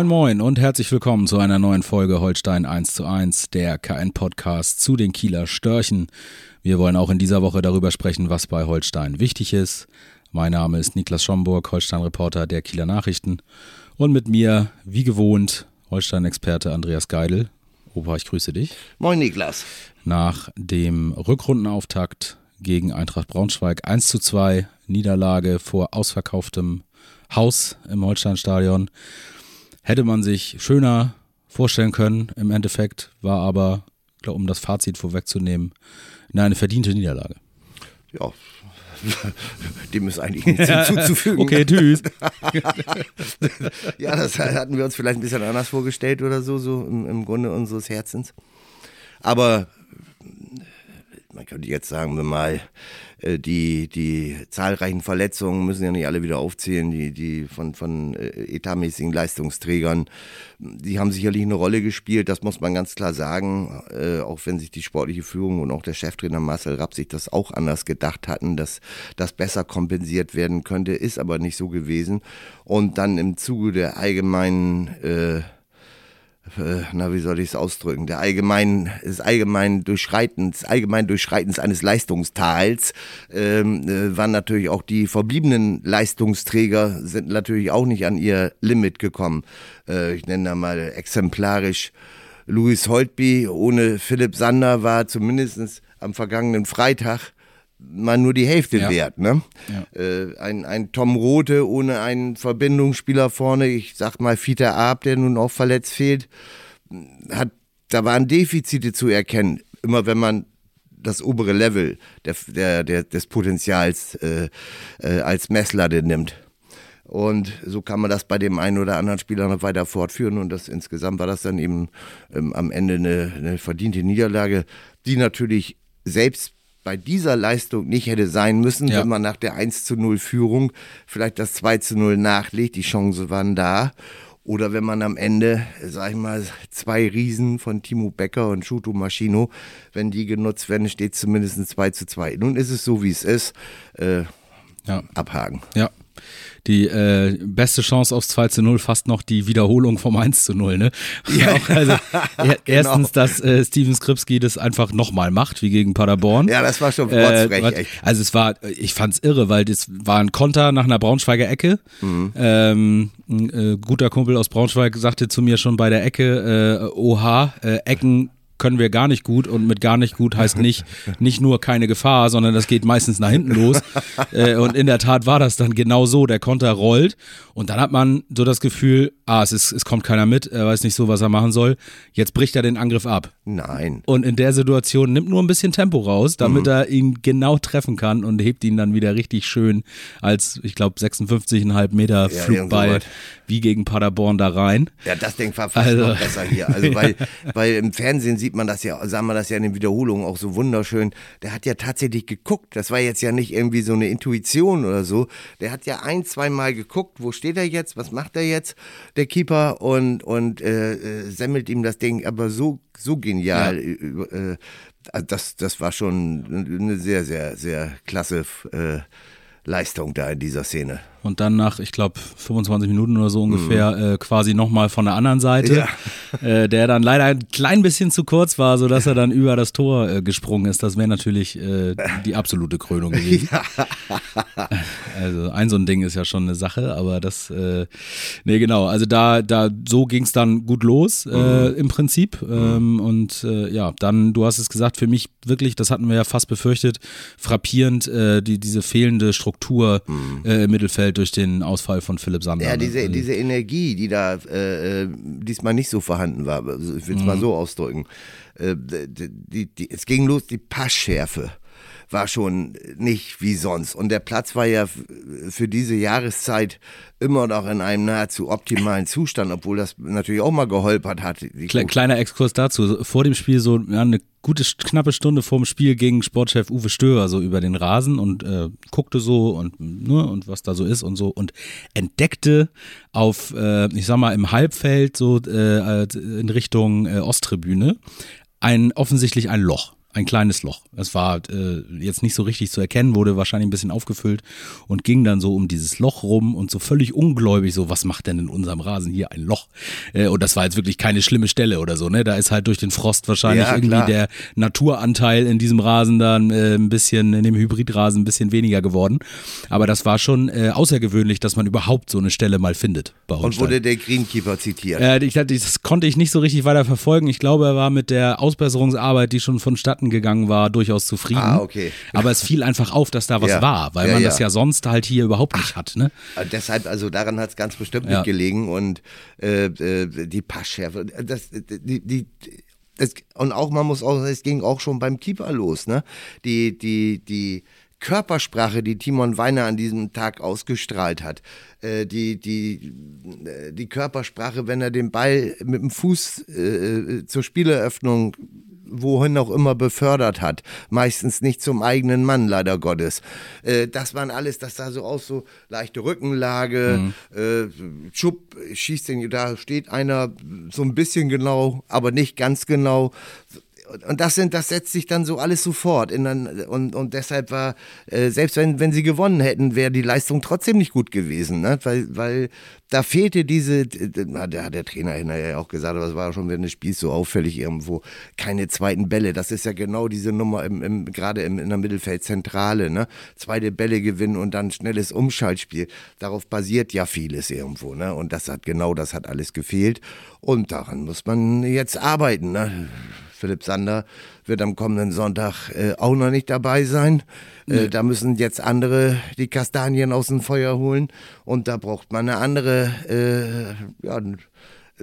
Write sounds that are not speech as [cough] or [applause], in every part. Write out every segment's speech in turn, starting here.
Moin Moin und herzlich willkommen zu einer neuen Folge Holstein 1 zu 1, der KN-Podcast zu den Kieler Störchen. Wir wollen auch in dieser Woche darüber sprechen, was bei Holstein wichtig ist. Mein Name ist Niklas Schomburg, Holstein-Reporter der Kieler Nachrichten. Und mit mir, wie gewohnt, Holstein-Experte Andreas Geidel. Opa, ich grüße dich. Moin Niklas. Nach dem Rückrundenauftakt gegen Eintracht Braunschweig 1 zu 2, Niederlage vor ausverkauftem Haus im Holsteinstadion Hätte man sich schöner vorstellen können. Im Endeffekt war aber, glaub, um das Fazit vorwegzunehmen, eine verdiente Niederlage. Ja, [laughs] dem ist eigentlich nichts hinzuzufügen. okay, tschüss. [laughs] ja, das hatten wir uns vielleicht ein bisschen anders vorgestellt oder so, so im, im Grunde unseres Herzens. Aber man könnte jetzt sagen wir mal, die, die zahlreichen Verletzungen müssen ja nicht alle wieder aufzählen, die, die von, von äh, etatmäßigen Leistungsträgern, die haben sicherlich eine Rolle gespielt, das muss man ganz klar sagen, äh, auch wenn sich die sportliche Führung und auch der Cheftrainer Marcel Rapp sich das auch anders gedacht hatten, dass das besser kompensiert werden könnte, ist aber nicht so gewesen. Und dann im Zuge der allgemeinen äh, äh, na, wie soll ich es ausdrücken, der allgemein, des allgemeinen Durchschreitens, allgemein Durchschreitens eines Leistungstals, ähm, äh, waren natürlich auch die verbliebenen Leistungsträger sind natürlich auch nicht an ihr Limit gekommen. Äh, ich nenne da mal exemplarisch Louis Holtby ohne Philipp Sander war zumindest am vergangenen Freitag mal nur die Hälfte ja. wert. Ne? Ja. Äh, ein, ein Tom Rote ohne einen Verbindungsspieler vorne, ich sag mal Fieter Ab, der nun auch verletzt fehlt, hat, da waren Defizite zu erkennen. Immer wenn man das obere Level der, der, der, des Potenzials äh, äh, als Messlatte nimmt. Und so kann man das bei dem einen oder anderen Spieler noch weiter fortführen. Und das insgesamt war das dann eben ähm, am Ende eine, eine verdiente Niederlage, die natürlich selbst bei dieser Leistung nicht hätte sein müssen, ja. wenn man nach der 1 zu 0 Führung vielleicht das 2 zu 0 nachlegt. Die Chancen waren da. Oder wenn man am Ende, sag ich mal, zwei Riesen von Timo Becker und Shuto Maschino, wenn die genutzt werden, steht zumindest 2 zu 2. Nun ist es so, wie es ist. Äh, ja. Abhaken. Ja, die äh, beste Chance aufs 2 zu 0 fast noch die Wiederholung vom 1 zu 0. Ne? [laughs] Ja. Auch, also, [laughs] genau. Erstens, dass äh, Steven Skripski das einfach nochmal macht, wie gegen Paderborn. Ja, das war schon rotzfrech, äh, Also es war, ich fand's irre, weil das war ein Konter nach einer Braunschweiger Ecke. Mhm. Ähm, ein äh, guter Kumpel aus Braunschweig sagte zu mir schon bei der Ecke, äh, oha, äh, Ecken können wir gar nicht gut und mit gar nicht gut heißt nicht, [laughs] nicht nur keine Gefahr, sondern das geht meistens nach hinten los. [laughs] äh, und in der Tat war das dann genau so. Der Konter rollt und dann hat man so das Gefühl, ah, es, ist, es kommt keiner mit, er weiß nicht so, was er machen soll. Jetzt bricht er den Angriff ab. Nein. Und in der Situation nimmt nur ein bisschen Tempo raus, damit mhm. er ihn genau treffen kann und hebt ihn dann wieder richtig schön als, ich glaube, 56,5 Meter ja, Flugball wie gegen Paderborn da rein. Ja, das Ding war fast also, noch besser hier. Also, [laughs] weil, weil im Fernsehen sieht man das ja, sagen wir das ja in den Wiederholungen auch so wunderschön. Der hat ja tatsächlich geguckt. Das war jetzt ja nicht irgendwie so eine Intuition oder so. Der hat ja ein, zwei Mal geguckt, wo steht er jetzt, was macht er jetzt, der Keeper, und, und äh, äh semmelt ihm das Ding aber so, so genial. Ja. Äh, also das, das war schon eine sehr, sehr, sehr klasse äh, Leistung da in dieser Szene und dann nach, ich glaube, 25 Minuten oder so ungefähr mhm. äh, quasi nochmal von der anderen Seite, ja. äh, der dann leider ein klein bisschen zu kurz war, sodass er dann über das Tor äh, gesprungen ist. Das wäre natürlich äh, die absolute Krönung gewesen. [laughs] Ja. Also ein so ein Ding ist ja schon eine Sache, aber das, äh, nee genau, also da, da so ging es dann gut los äh, mhm. im Prinzip mhm. ähm, und ja, dann, du hast es gesagt, für mich wirklich, das hatten wir ja fast befürchtet, frappierend die, diese fehlende Struktur mhm. im Mittelfeld Bielefeld durch den Ausfall von Philipp Sander. Ja, diese, ne? diese Energie, die da äh, äh diesmal nicht so vorhanden war, also ich will es mhm. mal so ausdrücken. Äh, die, die, es ging los, die Passschärfe war schon nicht wie sonst. Und der Platz war ja für diese Jahreszeit immer noch in einem nahezu optimalen Zustand, obwohl das natürlich auch mal geholpert hat. Kleiner Exkurs dazu. Vor dem Spiel so ja, eine gute knappe Stunde vorm Spiel ging Sportchef Uwe Störer so über den Rasen und äh, guckte so und ne, und was da so ist und so und entdeckte auf äh, ich sag mal im Halbfeld so äh, in Richtung äh, Osttribüne ein offensichtlich ein Loch ein kleines Loch. Es war äh, jetzt nicht so richtig zu erkennen, wurde wahrscheinlich ein bisschen aufgefüllt und ging dann so um dieses Loch rum und so völlig ungläubig so, was macht denn in unserem Rasen hier ein Loch? Äh, und das war jetzt wirklich keine schlimme Stelle oder so, ne? Da ist halt durch den Frost wahrscheinlich ja, irgendwie der Naturanteil in diesem Rasen dann äh, ein bisschen, in dem Hybridrasen ein bisschen weniger geworden. Aber das war schon äh, außergewöhnlich, dass man überhaupt so eine Stelle mal findet bei Und wurde der Greenkeeper zitiert? Äh, ich, das konnte ich nicht so richtig weiter verfolgen. Ich glaube, er war mit der Ausbesserungsarbeit, die schon von Vonstatten gegangen war, durchaus zufrieden. Ah, okay. Aber es fiel einfach auf, dass da was ja. war, weil ja, man ja. das ja sonst halt hier überhaupt nicht hat. Ne? Äh, deshalb, also daran hat es ganz bestimmt nicht gelegen und äh, äh, die Passschärfe, das, die, die das, und auch, man muss auch, es ging auch schon beim Keeper los, ne? Die, die, die Körpersprache, die Timon Weiner an diesem Tag ausgestrahlt hat, äh, die, die, die Körpersprache, wenn er den Ball mit dem Fuß äh, zur Spieleröffnung wohin auch immer befördert hat. Meistens nicht zum eigenen Mann, leider Gottes. Äh, das waren alles, das sah so aus, so leichte Rückenlage, mhm. äh, Schupp, schießt den, da steht einer so ein bisschen genau, aber nicht ganz genau und das sind, das setzt sich dann so alles sofort. In, und, und deshalb war, äh, selbst wenn, wenn sie gewonnen hätten, wäre die Leistung trotzdem nicht gut gewesen. Ne? Weil, weil da fehlte diese, da hat der Trainer hinterher auch gesagt, aber es war schon während des Spiels so auffällig irgendwo, keine zweiten Bälle. Das ist ja genau diese Nummer im, im, gerade im, in der Mittelfeldzentrale. Ne? Zweite Bälle gewinnen und dann schnelles Umschaltspiel. Darauf basiert ja vieles irgendwo. Ne? Und das hat genau das hat alles gefehlt. Und daran muss man jetzt arbeiten. Ne? Philipp Sander wird am kommenden Sonntag äh, auch noch nicht dabei sein. Äh, nee. da müssen jetzt andere die Kastanien aus dem Feuer holen und da braucht man eine andere, äh, ja,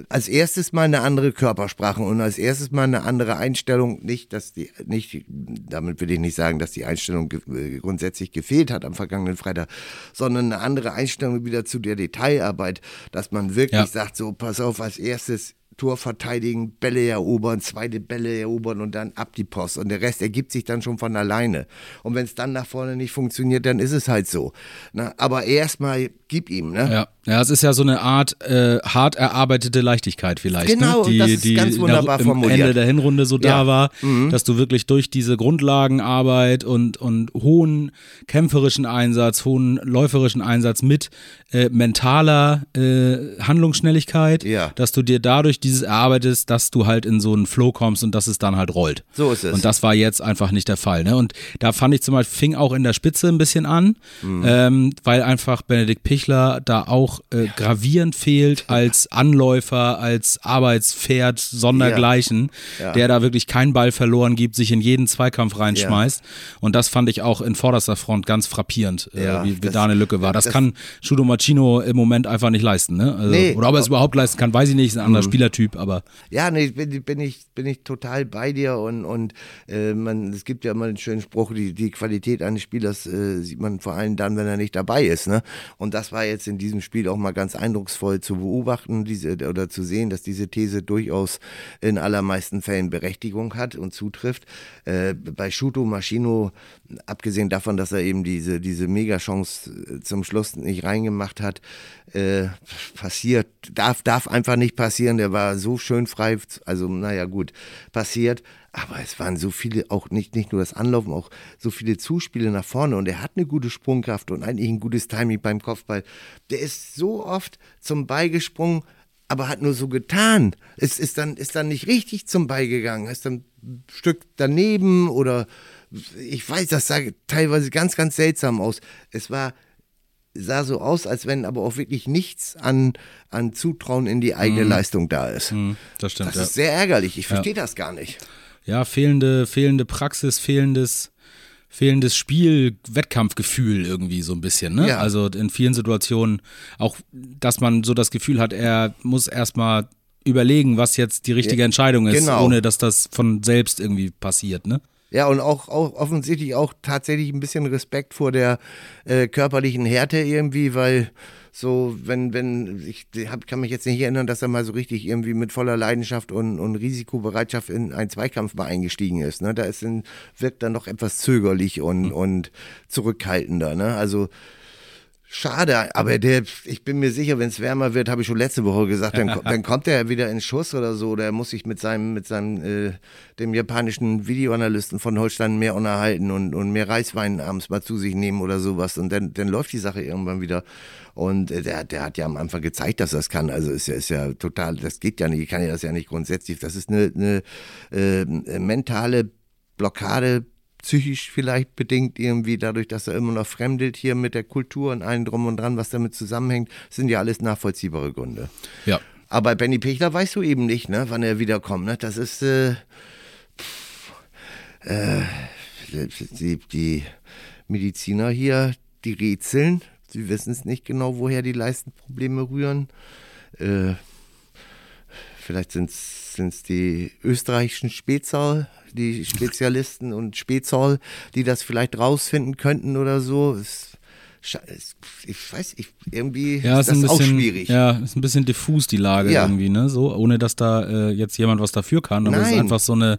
als erstes mal eine andere Körpersprache und als erstes mal eine andere Einstellung. Nicht, dass die, nicht, damit will ich nicht sagen, dass die Einstellung ge grundsätzlich gefehlt hat am vergangenen Freitag, sondern eine andere Einstellung wieder zu der Detailarbeit, dass man wirklich ja. sagt, so, pass auf, als erstes Tor verteidigen, Bälle erobern, zweite Bälle erobern und dann ab die Post. Und der Rest ergibt sich dann schon von alleine. Und wenn es dann nach vorne nicht funktioniert, dann ist es halt so. Na, aber erstmal gib ihm. Ne? Ja. ja, es ist ja so eine Art äh, hart erarbeitete Leichtigkeit vielleicht. Ne? Genau, ne? die, das ist die ganz wunderbar formuliert. Ende der Hinrunde so ja. da war, mhm. dass du wirklich durch diese Grundlagenarbeit und, und hohen kämpferischen Einsatz, hohen läuferischen Einsatz mit äh, mentaler äh, Handlungsschnelligkeit, ja. dass du dir dadurch dieses erarbeitest, dass du halt in so einen Flow kommst und dass es dann halt rollt. So ist es. Und das war jetzt einfach nicht der Fall. Ne? Und da fand ich zum Beispiel, fing auch in der Spitze ein bisschen an, mhm. ähm, weil einfach Benedikt Pichler da auch äh, ja. gravierend fehlt als Anläufer, als Arbeitspferd, sondergleichen, ja. der da wirklich keinen Ball verloren gibt, sich in jeden Zweikampf reinschmeißt. Und das fand ich auch in vorderster Front ganz frappierend, äh, wie, wie das, da eine Lücke war. Das, das kann Schudo Machino im Moment einfach nicht leisten. Ne? Also, nee, oder ob er es überhaupt leisten kann, weiß ich nicht, ist ein anderer mhm. Spielertyp, aber. Ja, nee, bin, bin, ich, bin ich total bei dir und, und äh, man, es gibt ja immer einen schönen Spruch, die, die Qualität eines Spielers äh, sieht man vor allem dann, wenn er nicht dabei ist. Ne? Und das war jetzt in diesem Spiel auch mal ganz eindrucksvoll zu beobachten diese, oder zu sehen, dass diese These durchaus in allermeisten Fällen Berechtigung hat und zutrifft. Äh, bei Shuto Maschino, abgesehen davon, dass er eben diese, diese Mega-Chance äh, zum Schluss nicht reingemacht hat, äh, passiert, darf, darf einfach nicht passieren. Der war so schön frei, also naja gut, passiert. Aber es waren so viele, auch nicht, nicht nur das Anlaufen, auch so viele Zuspiele nach vorne. Und er hat eine gute Sprungkraft und eigentlich ein gutes Timing beim Kopfball. Der ist so oft zum Ball gesprungen, aber hat nur so getan. Es ist dann, ist dann nicht richtig zum Ball gegangen. Ist dann ein Stück daneben oder ich weiß, das sah teilweise ganz, ganz seltsam aus. Es war sah so aus, als wenn aber auch wirklich nichts an, an Zutrauen in die eigene mhm. Leistung da ist. Mhm, das stimmt. Das ja. ist sehr ärgerlich. Ich verstehe ja. das gar nicht. Ja, fehlende, fehlende Praxis, fehlendes, fehlendes Spiel, Wettkampfgefühl irgendwie so ein bisschen. Ne? Ja. Also in vielen Situationen auch, dass man so das Gefühl hat, er muss erstmal überlegen, was jetzt die richtige Entscheidung ist, genau. ohne dass das von selbst irgendwie passiert. Ne? Ja, und auch, auch offensichtlich auch tatsächlich ein bisschen Respekt vor der äh, körperlichen Härte irgendwie, weil so, wenn, wenn, ich hab, kann mich jetzt nicht erinnern, dass er mal so richtig irgendwie mit voller Leidenschaft und, und Risikobereitschaft in einen Zweikampf mal eingestiegen ist. Ne? Da ist in, wirkt dann noch etwas zögerlich und, mhm. und zurückhaltender. Ne? Also Schade, aber der, ich bin mir sicher, wenn es wärmer wird, habe ich schon letzte Woche gesagt, dann, [laughs] dann kommt er wieder in Schuss oder so, oder er muss sich mit seinem, mit seinem, äh, dem japanischen Videoanalysten von Holstein mehr unterhalten und, und mehr Reiswein abends mal zu sich nehmen oder sowas. Und dann, dann läuft die Sache irgendwann wieder. Und äh, der, der hat ja am Anfang gezeigt, dass er das kann. Also ist ja, ist ja total, das geht ja nicht, ich kann ja das ja nicht grundsätzlich. Das ist eine, eine äh, mentale Blockade psychisch vielleicht bedingt irgendwie dadurch, dass er immer noch fremdelt hier mit der Kultur und allem drum und dran, was damit zusammenhängt, sind ja alles nachvollziehbare Gründe. Ja. Aber Benny Pichler weißt du eben nicht, ne, wann er wiederkommt. Ne? Das ist äh, pff, äh, die, die Mediziner hier, die rätseln. Sie wissen es nicht genau, woher die Leistenprobleme rühren. Äh, vielleicht sind es die österreichischen Spätzahl, die Spezialisten und Spätzoll, die das vielleicht rausfinden könnten oder so. Es ich weiß, ich, irgendwie ja, ist, das ein bisschen, auch schwierig. Ja, ist ein bisschen diffus die Lage ja. irgendwie, ne? So, ohne dass da äh, jetzt jemand was dafür kann. Aber es ist einfach so eine,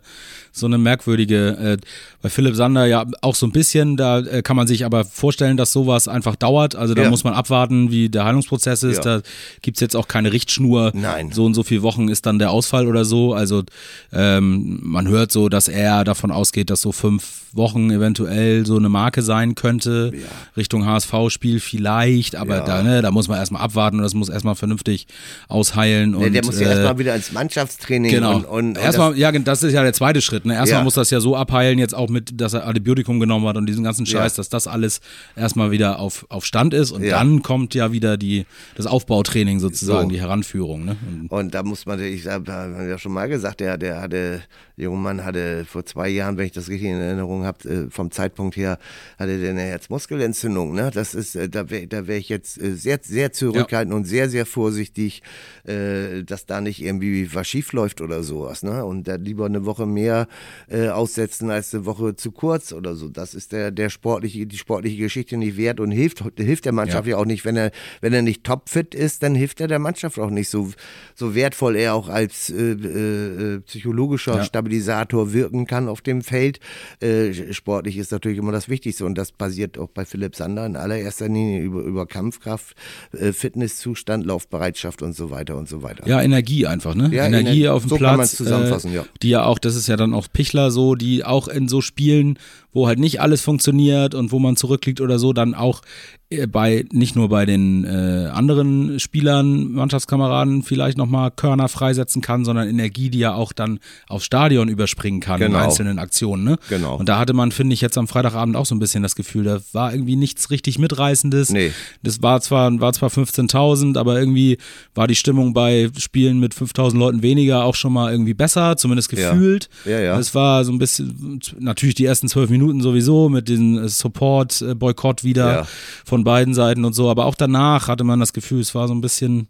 so eine merkwürdige, äh, bei Philipp Sander ja auch so ein bisschen, da äh, kann man sich aber vorstellen, dass sowas einfach dauert. Also da ja. muss man abwarten, wie der Heilungsprozess ist. Ja. Da gibt's jetzt auch keine Richtschnur. Nein. So und so viele Wochen ist dann der Ausfall oder so. Also ähm, man hört so, dass er davon ausgeht, dass so fünf Wochen eventuell so eine Marke sein könnte. Richtung HSV-Spiel vielleicht, aber ja. da, ne, da muss man erstmal abwarten und das muss erstmal vernünftig ausheilen. Und, der muss ja äh, erstmal wieder ins Mannschaftstraining. Genau. Und, und, und erstmal, ja, das ist ja der zweite Schritt. Ne? Erstmal ja. muss das ja so abheilen, jetzt auch mit, dass er Antibiotikum genommen hat und diesen ganzen Scheiß, dass das alles erstmal wieder auf, auf Stand ist und dann kommt ja wieder die, das Aufbautraining sozusagen, so. die Heranführung. Ne? Und, und, da muss man, ich habe ja schon mal gesagt, der, der hatte, der junge Mann hatte vor zwei Jahren, wenn ich das richtig in Erinnerung habe, äh, vom Zeitpunkt her, hatte der eine Herzmuskelentzündung. Ne? Das ist, äh, da wäre da wär ich jetzt äh, sehr, sehr zurückhaltend ja. und sehr, sehr vorsichtig, dass da nicht irgendwie was schief läuft oder sowas. Ne? Und da lieber eine Woche mehr aussetzen als eine Woche zu kurz oder so. Das ist der, der sportliche, die sportliche Geschichte nicht wert und hilft, hilft der Mannschaft ja, ja auch nicht. Wenn er, wenn er nicht topfit ist, dann hilft er der Mannschaft auch nicht so, so wertvoll er auch als äh, äh, psychologischer ja. Stabilisator wirken kann auf dem Feld. Äh, sportlich ist natürlich immer das Wichtigste und das basiert auch bei Philipp Sander in allererster Linie über, über Kampfkraft, äh, Fitnesszustand, Laufbereitschaft und so weiter und so weiter. Ja, Energie einfach, ne? Ja, Energie Ener auf dem so Platz. zusammenfassen, äh, ja. Die ja auch, das ist ja dann auch Pichler so, die auch in so Spielen, wo halt nicht alles funktioniert und wo man zurückliegt oder so, dann auch äh, bei nicht nur bei den äh, anderen Spielern, Mannschaftskameraden vielleicht nochmal Körner freisetzen kann, sondern Energie, die ja auch dann aufs Stadion überspringen kann genau. in einzelnen Aktionen. Ne? Genau. Und da hatte man, finde ich, jetzt am Freitagabend auch so ein bisschen das Gefühl, da war irgendwie nichts richtig mitreißendes. Nee. Das war zwar, war zwar 15.000, aber irgendwie war die Stimmung bei Spielen mit 5.000 Leuten weniger auch schon mal irgendwie besser, zumindest gefühlt. Ja, ja. ja. Es war so ein bisschen, natürlich die ersten zwölf Minuten sowieso mit dem Support-Boykott wieder ja. von beiden Seiten und so, aber auch danach hatte man das Gefühl, es war so ein bisschen,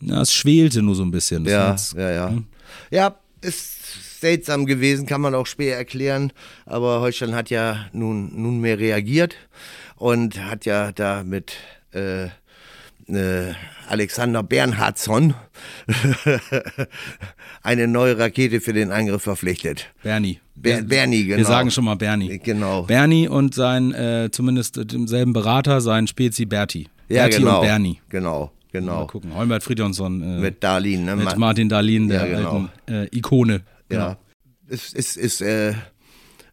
ja, es schwelte nur so ein bisschen. Das ja, jetzt, ja, ja. Hm. Ja, ist seltsam gewesen, kann man auch schwer erklären, aber Holstein hat ja nun nunmehr reagiert und hat ja da mit äh, äh, Alexander Bernhardsson [laughs] eine neue Rakete für den Angriff verpflichtet. Bernie. Ber Bernie, genau. Wir sagen schon mal Bernie. Genau. Bernie und sein, äh, zumindest demselben Berater, sein Spezi Berti. Ja, Berti genau. und Bernie. Genau, genau. Mal gucken. Holmbert Friedjonsson. Äh, mit Darlin, ne? Mit Martin Darlin, der ja, genau. alten äh, Ikone. Genau. Ja. Es ist, ist, äh,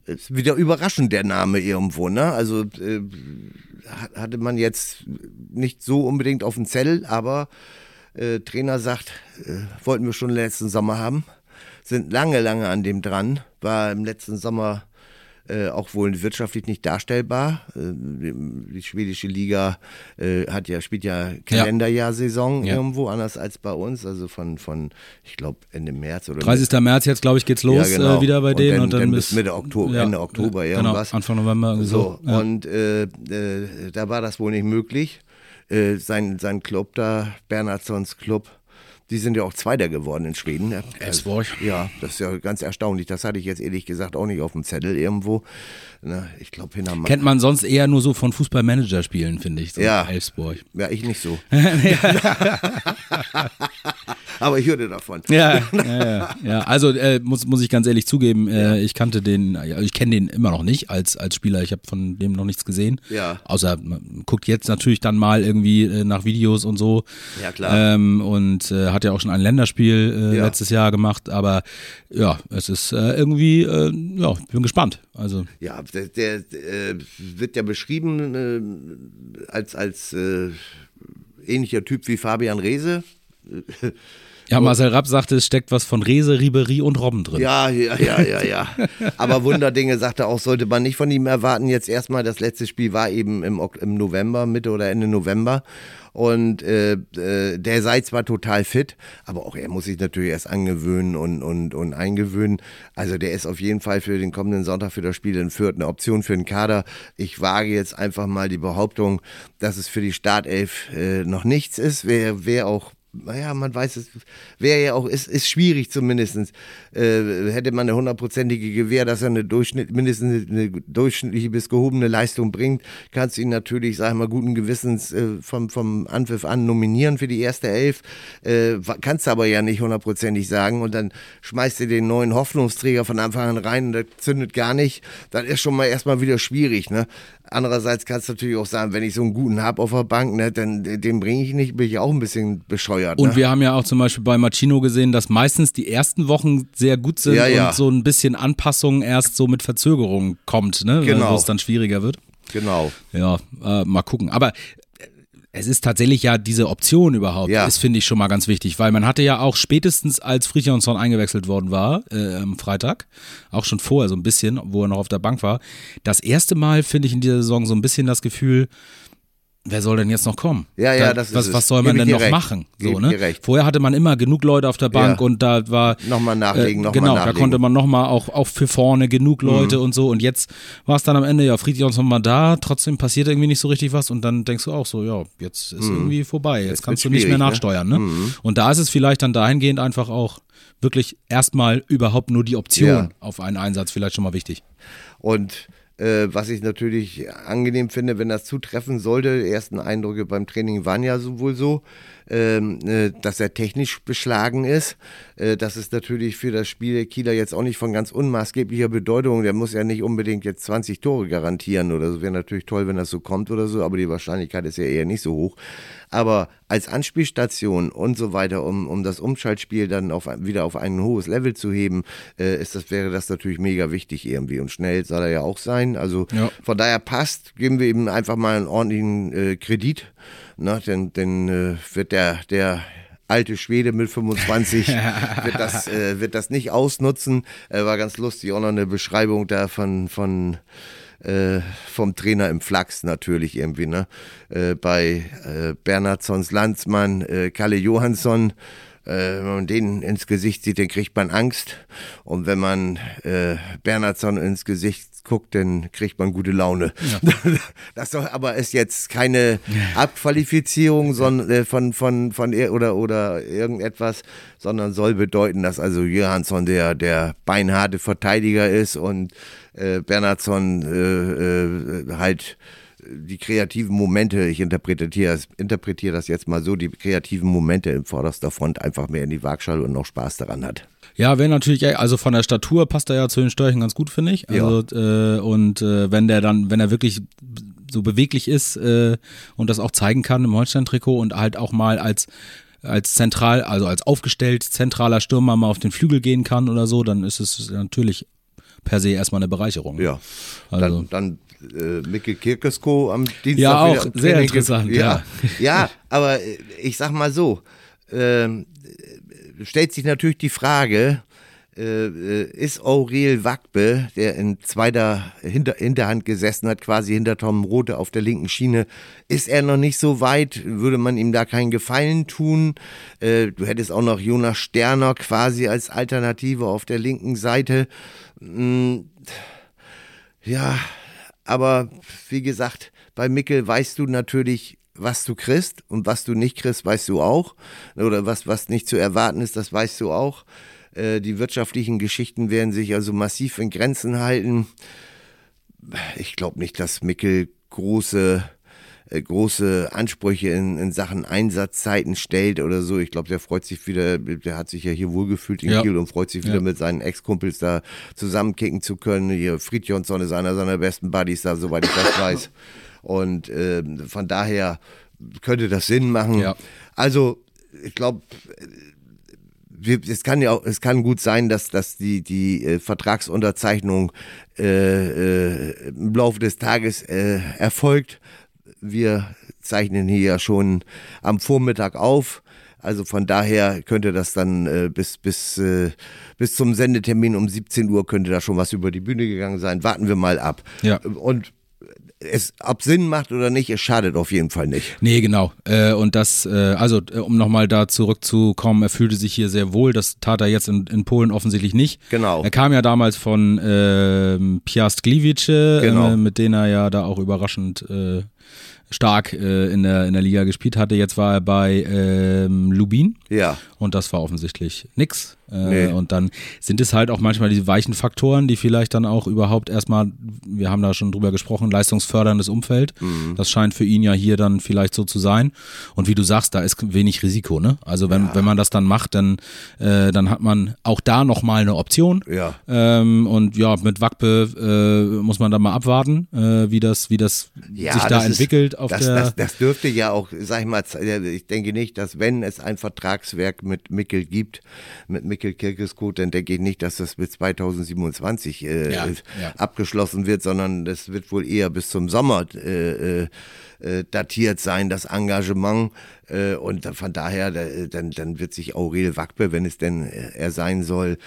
ist wieder überraschend, der Name irgendwo, ne? Also äh, hatte man jetzt nicht so unbedingt auf dem Zettel, aber äh, Trainer sagt, äh, wollten wir schon letzten Sommer haben, sind lange, lange an dem dran, war im letzten Sommer äh, auch wohl wirtschaftlich nicht darstellbar. Äh, die schwedische Liga äh, hat ja, spielt ja Kalenderjahr-Saison ja. irgendwo, anders als bei uns. Also von, von ich glaube, Ende März oder 30. Mitte. März jetzt, glaube ich, geht's los ja, genau. äh, wieder bei und denen. Dann, und dann, dann bis Mitte Oktober, ja, Ende Oktober genau, irgendwas. Anfang November. So, so. und äh, da war das wohl nicht möglich. sein, sein Club da, Bernhardsons Club, Die sind ja auch Zweiter geworden in Schweden. Elfsborg. Ja, das ist ja ganz erstaunlich. Das hatte ich jetzt ehrlich gesagt auch nicht auf dem Zettel irgendwo. Na, ich glaube, hinter Kennt man sonst eher nur so von Fußballmanager-Spielen, finde ich. So Ja. Elfsborg. Ja, ich nicht so. [laughs] [laughs] Aber ich hörte davon. Ja, ja, ja. Also äh, muss, muss ich ganz ehrlich zugeben, äh, ich kannte den, ich kenne den immer noch nicht als, als Spieler. Ich habe von dem noch nichts gesehen. Ja. Außer man guckt jetzt natürlich dann mal irgendwie äh, nach Videos und so. Ja, klar. Ähm, und äh, hat ja auch schon ein Länderspiel äh, letztes Jahr gemacht. Aber ja, es ist äh, irgendwie, ja, ich bin gespannt. Also Ja, der, der äh, wird ja beschrieben äh, als, als äh, ähnlicher Typ wie Fabian Reese. [laughs] ja, Marcel Rapp sagte, es steckt was von Rese, Ribery und Robben drin. Ja, ja, ja, ja, ja. [laughs] Aber Wunderdinge sagte auch, sollte man nicht von ihm erwarten. Jetzt erstmal, das letzte Spiel war eben im, im November, Mitte oder Ende November. Und äh, äh, der sei zwar total fit, aber auch er muss sich natürlich erst angewöhnen und, und, und eingewöhnen. Also der ist auf jeden Fall für den kommenden Sonntag für das Spiel in Fürth eine Option für den Kader. Ich wage jetzt einfach mal die Behauptung, dass es für die Startelf äh, noch nichts ist. Wer, wer auch naja, man weiß es, wäre ja auch, ist, ist schwierig zumindest. Äh, hätte man eine hundertprozentige Gewähr, dass er eine Durchschnitt, mindestens eine, durchschnittliche bis gehobene Leistung bringt, kannst du ihn natürlich, sag ich mal, guten Gewissens äh, vom, vom Anpfiff an nominieren für die erste Elf. Äh, kannst du aber ja nicht hundertprozentig sagen und dann schmeißt du den neuen Hoffnungsträger von Anfang an rein und der zündet gar nicht. Das ist schon mal erstmal wieder schwierig, ne? Andererseits kannst du natürlich auch sagen, wenn ich so einen guten hab auf der Bank, ne, dann äh, den bringe ich nicht, bin ich auch ein bisschen bescheuert. Und ne? wir haben ja auch zum Beispiel bei Machino gesehen, dass meistens die ersten Wochen sehr gut sind Ja, ja. und so ein bisschen Anpassung erst so mit Verzögerung kommt, ne? Genau. Wo es dann schwieriger wird. Genau. Ja, äh, mal gucken. Aber es ist tatsächlich ja diese Option überhaupt, Ja. ist, finde ich, schon mal ganz wichtig, weil man hatte ja auch spätestens, als Friedrichsson eingewechselt worden war, äh, am Freitag, auch schon vorher so ein bisschen, wo er noch auf der Bank war, das erste Mal, finde ich, in dieser Saison so ein bisschen das Gefühl, wer soll denn jetzt noch kommen? Ja, ja, Da- das ist was, es. was soll man Gebe denn noch recht. machen? So, ne? Vorher hatte man immer genug Leute auf der Bank Ja. und da war Nochmal nachlegen, äh, nochmal genau, nachlegen. da konnte man nochmal auch, auch für vorne genug Leute und so. Und jetzt war es dann am Ende, ja, Friedrichsson mal da, trotzdem passiert irgendwie nicht so richtig was. Und dann denkst du auch so, ja, jetzt ist irgendwie vorbei. Jetzt, Jetzt kannst du nicht mehr ne? nachsteuern. Ne? Und da ist es vielleicht dann dahingehend einfach auch wirklich erstmal überhaupt nur die Option Ja. auf einen Einsatz vielleicht schon mal wichtig. Und äh, was ich natürlich angenehm finde, wenn das zutreffen sollte, die ersten Eindrücke beim Training waren ja so wohl so, ähm, äh, dass er technisch beschlagen ist. Äh, das ist natürlich für das Spiel der Kieler jetzt auch nicht von ganz unmaßgeblicher Bedeutung. Der muss ja nicht unbedingt jetzt 20 Tore garantieren oder so. Wäre natürlich toll, wenn das so kommt oder so, aber die Wahrscheinlichkeit ist ja eher nicht so hoch. Aber als Anspielstation und so weiter, um, um das Umschaltspiel dann auf, wieder auf ein hohes Level zu heben, äh, ist das, wäre das natürlich mega wichtig irgendwie. Und schnell soll er ja auch sein. Also Ja. von daher passt, geben wir ihm einfach mal einen ordentlichen äh, Kredit. Ne? Denn, denn äh, wird der, der alte Schwede mit 25 [laughs] wird, das, äh, wird das nicht ausnutzen. Äh, war ganz lustig, auch noch eine Beschreibung da von, von äh, vom Trainer im Flachs natürlich irgendwie, ne? Äh, bei äh, Bernhardsons Landsmann, äh, Kalle Johansson, äh, wenn man den ins Gesicht sieht, dann kriegt man Angst. Und wenn man äh, Bernhardsson ins Gesicht guckt, dann kriegt man gute Laune. [laughs] Das soll aber ist jetzt keine Abqualifizierung sondern, äh, von, von, von ir- oder, oder irgendetwas, sondern soll bedeuten, dass also Johansson der, der beinharte Verteidiger ist und äh, Bernhardsson äh, äh, halt die kreativen Momente, ich interpretiere das, interpretiere das jetzt mal so, die kreativen Momente in vorderster Front einfach mehr in die Waagschale und noch Spaß daran hat. Ja, wäre natürlich, also von der Statur passt er ja zu den Störchen ganz gut, finde ich. Also, äh, und äh, wenn der dann, wenn er wirklich so beweglich ist äh, und das auch zeigen kann im Holstein-Trikot und halt auch mal als als zentral, also als aufgestellt zentraler Stürmer mal auf den Flügel gehen kann oder so, dann ist es natürlich per se erstmal eine Bereicherung. Ja. Also, Dann, dann äh, Mikkel Kirkesko am Dienstag. Ja, auch sehr interessant, Ja, ja. ja aber äh, ich sag mal so, ähm, äh, stellt sich natürlich die Frage, äh, äh, ist Aurel Wagbe, der in zweiter Hinter Hinterhand gesessen hat, quasi hinter Tom Rote auf der linken Schiene, ist er noch nicht so weit? Würde man ihm da keinen Gefallen tun? Äh, du hättest auch noch Jonas Sterner quasi als Alternative auf der linken Seite. Mm, ja, aber wie gesagt, bei Mickel weißt du natürlich was du kriegst und was du nicht kriegst, weißt du auch. Oder was, was nicht zu erwarten ist, das weißt du auch. Äh, die wirtschaftlichen Geschichten werden sich also massiv in Grenzen halten. Ich glaube nicht, dass Mickel große äh, große Ansprüche in, in Sachen Einsatzzeiten stellt oder so. Ich glaube, der freut sich wieder, der hat sich ja hier wohlgefühlt in ja. Kiel und freut sich wieder ja. mit seinen Ex-Kumpels da zusammenkicken zu können. Hier Friedjonsson ist einer seiner besten Buddies da, soweit ich das weiß. [laughs] Und äh, von daher könnte das Sinn machen. Ja. Also, ich glaube, es kann ja auch, es kann gut sein, dass, dass die, die äh, Vertragsunterzeichnung äh, äh, im Laufe des Tages äh, erfolgt wir zeichnen hier ja schon am Vormittag auf. Also von daher könnte das dann äh, bis, bis, äh, bis zum Sendetermin um 17 Uhr könnte da schon was über die Bühne gegangen sein. Warten wir mal ab. Ja. Und es ob Sinn macht oder nicht, es schadet auf jeden Fall nicht. Nee, genau. Äh, und das, äh, also äh, um nochmal da zurückzukommen, er fühlte sich hier sehr wohl. Das tat er jetzt in, in Polen offensichtlich nicht. Genau. Er kam ja damals von äh, Piast Gliwice, genau. äh, mit denen er ja da auch überraschend äh, stark in, der, in der Liga gespielt hatte. Jetzt war er bei ähm, Lubin. Ja. Und das war offensichtlich nix. Äh, nee. Und dann sind es halt auch manchmal die weichen Faktoren, die vielleicht dann auch überhaupt erstmal, wir haben da schon drüber gesprochen, leistungsförderndes Umfeld. Mhm. Das scheint für ihn ja hier dann vielleicht so zu sein. Und wie du sagst, da ist wenig Risiko, ne? Also wenn, ja. wenn man das dann macht, dann, äh, dann hat man auch da nochmal eine Option. Ja. Ähm, und ja, mit Wackbe äh, muss man dann mal abwarten, äh, wie das, wie das ja, sich da das entwickelt. Ist, auf das, der das, das dürfte ja auch, sag ich mal, ich denke nicht, dass wenn es ein Vertragswerk mit Mickel gibt, mit Mickel Mikkel Kirkeskot, dann denke ich nicht, dass das bis 2027 äh, ja, ja. abgeschlossen wird, sondern das wird wohl eher bis zum Sommer äh, äh, äh datiert sein, das Engagement. Äh, und von daher, dann, dann wird sich Aurel Wackbe, wenn es denn äh, er sein soll,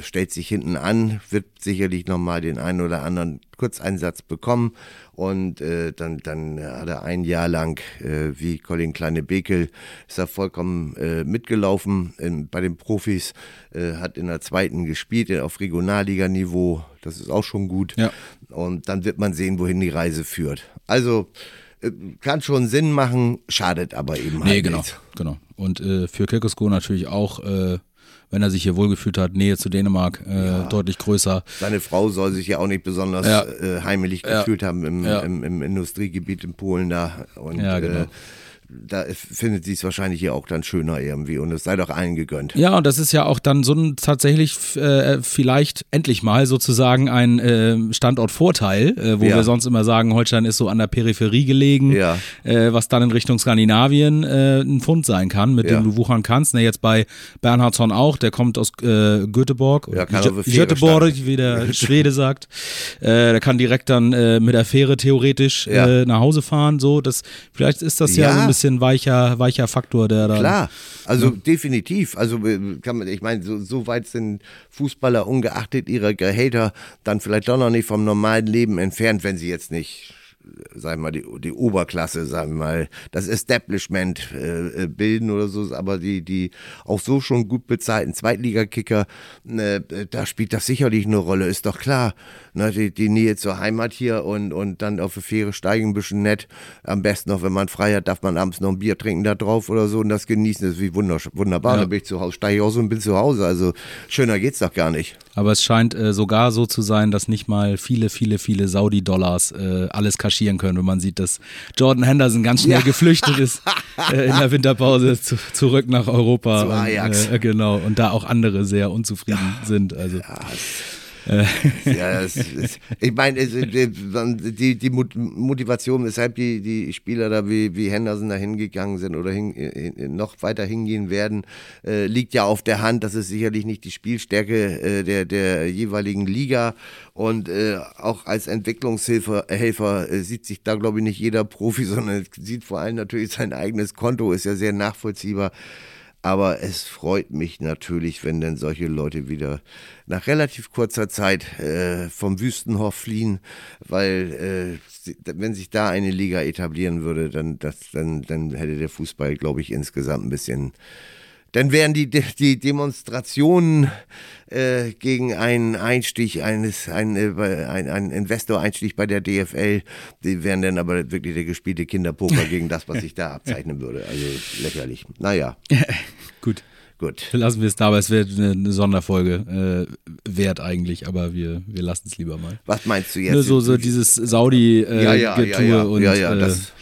stellt sich hinten an, wird sicherlich nochmal den einen oder anderen Kurzeinsatz bekommen und äh, dann, dann hat er ein Jahr lang, äh, wie Colin Kleine-Bekel, ist er vollkommen äh, mitgelaufen in, bei den Profis, äh, hat in der zweiten gespielt, auf Regionalliganiveau, das ist auch schon gut. Ja. Und dann wird man sehen, wohin die Reise führt. Also äh, kann schon Sinn machen, schadet aber eben halt nee, genau, nichts. genau. Und äh, für Kirkesko natürlich auch äh, wenn er sich hier wohlgefühlt hat, Nähe zu Dänemark äh, ja. deutlich größer. Seine Frau soll sich ja auch nicht besonders ja. äh, heimelig gefühlt haben im, im, im, Industriegebiet in Polen da. Und, ja, genau. Da findet sie es wahrscheinlich hier auch dann schöner irgendwie und es sei doch allen gegönnt. Ja, und das ist ja auch dann so ein tatsächlich äh, vielleicht endlich mal sozusagen ein äh, Standortvorteil, äh, wo ja. wir sonst immer sagen, Holstein ist so an der Peripherie gelegen, ja. Äh, was dann in Richtung Skandinavien äh, ein Fund sein kann, mit ja. dem du wuchern kannst. Ne, jetzt bei Bernhardsson auch, der kommt aus äh, Göteborg, ja, Göteborg, wie der [laughs] Schwede sagt. der kann direkt dann mit der Fähre theoretisch nach Hause fahren. So, das vielleicht ist das ja, so ein bisschen bisschen weicher, weicher Faktor, der da. Klar, also ja. definitiv. Also äh, kann man, ich meine, so, so weit sind Fußballer ungeachtet ihrer Gehälter dann vielleicht doch noch nicht vom normalen Leben entfernt, wenn sie jetzt nicht sagen wir mal, die, die Oberklasse, sagen wir mal, das Establishment äh, äh, bilden oder so, aber die, die auch so schon gut bezahlten Zweitligakicker, äh, da spielt das sicherlich eine Rolle, ist doch klar. Ne, die, die Nähe zur Heimat hier und, und dann auf die Fähre steigen, ein bisschen nett. Am besten noch, wenn man frei hat, darf man abends noch ein Bier trinken da drauf oder so und das genießen. Das ist wie wunderbar. Ja. Dann bin ich zu Hause, steige ich auch so und bin zu Hause. Also schöner geht's doch gar nicht. Aber es scheint äh, sogar so zu sein, dass nicht mal viele, viele, viele Saudi-Dollars äh, alles kaschieren können, wenn man sieht, dass Jordan Henderson ganz schnell ja. geflüchtet ist [laughs] äh, in der Winterpause zu, zurück nach Europa. Zu Ajax. Und, äh, genau. Und da auch andere sehr unzufrieden ja. sind. Also. Ja. Äh. ja, es, es, ich meine, die, die Motivation, weshalb die, die Spieler da wie, wie Henderson da hingegangen sind oder hin, noch weiter hingehen werden, äh, liegt ja auf der Hand. Das ist sicherlich nicht die Spielstärke äh, der, der jeweiligen Liga. Und äh, auch als Entwicklungshelfer Helfer, äh, sieht sich da, glaube ich, nicht jeder Profi, [laughs] sondern sieht vor allem natürlich sein eigenes Konto, ist ja sehr nachvollziehbar. Aber es freut mich natürlich, wenn dann solche Leute wieder nach relativ kurzer Zeit äh, vom Wüstenhof fliehen, weil äh, wenn sich da eine Liga etablieren würde, dann, das, dann, dann hätte der Fußball, glaube ich, insgesamt ein bisschen dann wären die, die Demonstrationen äh, gegen einen Einstich eines, ein, äh, ein, ein Investor-Einstich bei der DFL, die wären dann aber wirklich der gespielte Kinderpoker gegen das, was sich da abzeichnen würde. Also lächerlich. Naja. [laughs] Gut. Gut. Lassen wir es dabei, es wird eine Sonderfolge äh, wert eigentlich, aber wir, wir lassen es lieber mal. Was meinst du jetzt? Ne, so, so dieses Saudi-Getue äh, ja, ja, ja, ja, und ja, ja, äh, das-